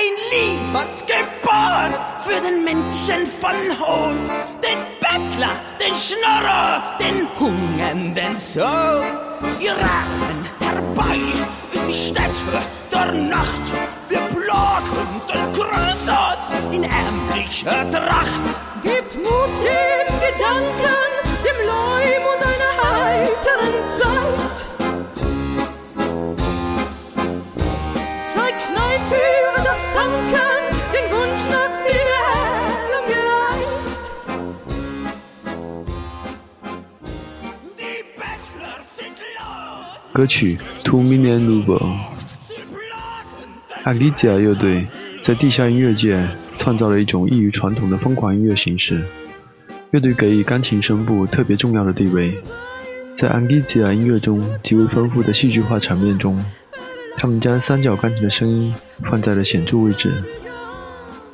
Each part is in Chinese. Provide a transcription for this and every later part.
Ein Lied wird geboren für den Menschen von Hohn, den Bettler, den Schnorrer, den hungernden Sohn. Wir raten herbei in die Städte der Nacht, wir plagen den Größers in ärmlicher Tracht. Gebt Mut den Gedanken, dem Leumund einer heiteren Zeit. 歌曲《Two Million Rubles》。a g i t i a 乐队在地下音乐界创造了一种异于传统的疯狂音乐形式。乐队给予钢琴声部特别重要的地位，在安吉吉亚音乐中极为丰富的戏剧化场面中，他们将三角钢琴的声音放在了显著位置。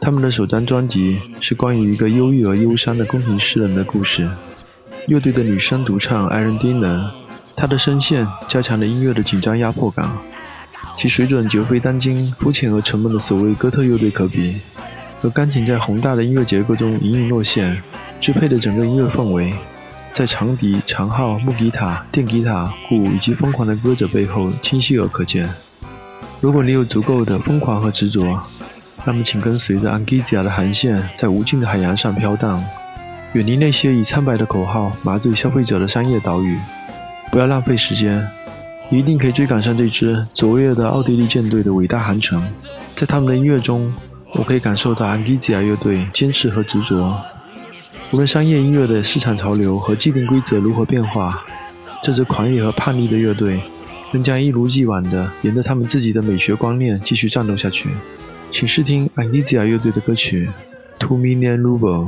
他们的首张专辑是关于一个忧郁而忧伤的宫廷诗人的故事。乐队的女声独唱艾伦·丁能，他的声线加强了音乐的紧张压迫感。其水准绝非当今肤浅而沉闷的所谓哥特乐队可比，而钢琴在宏大的音乐结构中隐隐落现，支配着整个音乐氛围，在长笛、长号、木吉他、电吉他、鼓以及疯狂的歌者背后清晰而可见。如果你有足够的疯狂和执着，那么请跟随着安吉吉亚的航线，在无尽的海洋上飘荡，远离那些以苍白的口号麻醉消费者的商业岛屿，不要浪费时间。一定可以追赶上这支卓越的奥地利舰队的伟大航程。在他们的音乐中，我可以感受到安吉吉亚乐队坚持和执着。无论商业音乐的市场潮流和既定规则如何变化，这支狂野和叛逆的乐队仍将一如既往地沿着他们自己的美学观念继续战斗下去。请试听安吉吉亚乐队的歌曲《Two Million Ruble》。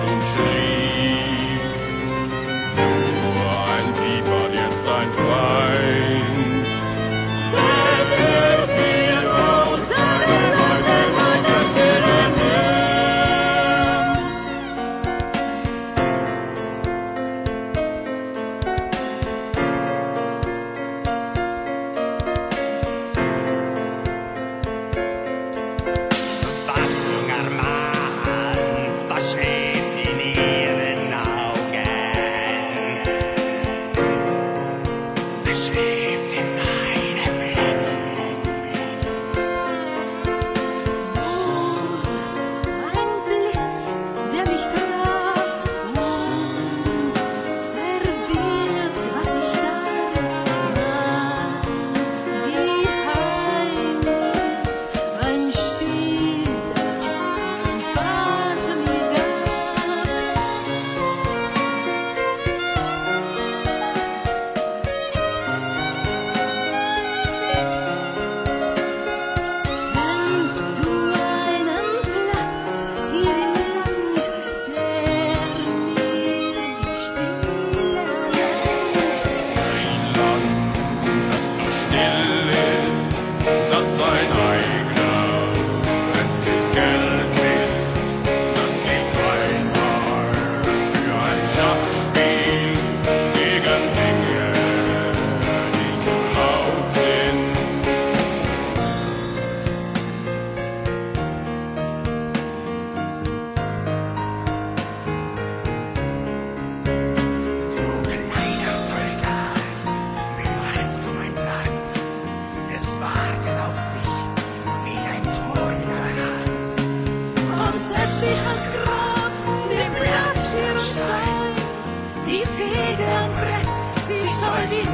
总是 geschläft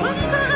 What is that?